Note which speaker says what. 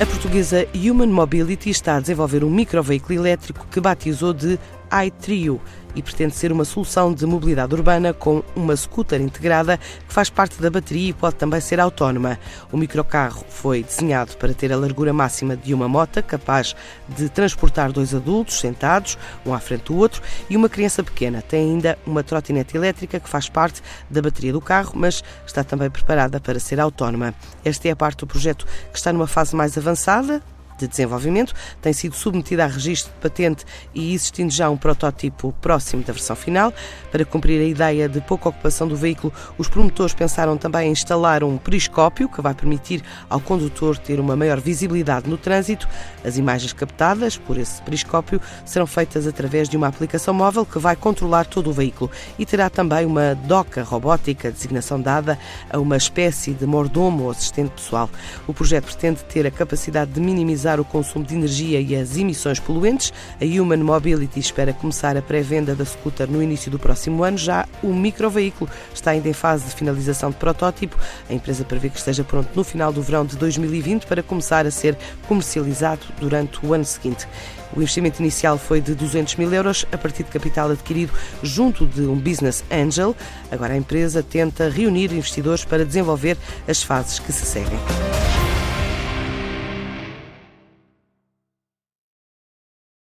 Speaker 1: A portuguesa Human Mobility está a desenvolver um microveículo elétrico que batizou de iTrio e pretende ser uma solução de mobilidade urbana com uma scooter integrada que faz parte da bateria e pode também ser autónoma. O microcarro foi desenhado para ter a largura máxima de uma mota, capaz de transportar dois adultos sentados, um à frente do outro, e uma criança pequena. Tem ainda uma trotinete elétrica que faz parte da bateria do carro, mas está também preparada para ser autónoma. Esta é a parte do projeto que está numa fase mais avançada, de desenvolvimento, tem sido submetida a registro de patente e existindo já um protótipo próximo da versão final. Para cumprir a ideia de pouca ocupação do veículo, os promotores pensaram também em instalar um periscópio que vai permitir ao condutor ter uma maior visibilidade no trânsito. As imagens captadas por esse periscópio serão feitas através de uma aplicação móvel que vai controlar todo o veículo e terá também uma doca robótica, designação dada a uma espécie de mordomo ou assistente pessoal. O projeto pretende ter a capacidade de minimizar minimizar o consumo de energia e as emissões poluentes. A Human Mobility espera começar a pré-venda da scooter no início do próximo ano. Já o microveículo está ainda em fase de finalização de protótipo. A empresa prevê que esteja pronto no final do verão de 2020 para começar a ser comercializado durante o ano seguinte. O investimento inicial foi de 200 mil euros a partir de capital adquirido junto de um business angel. Agora a empresa tenta reunir investidores para desenvolver as fases que se seguem.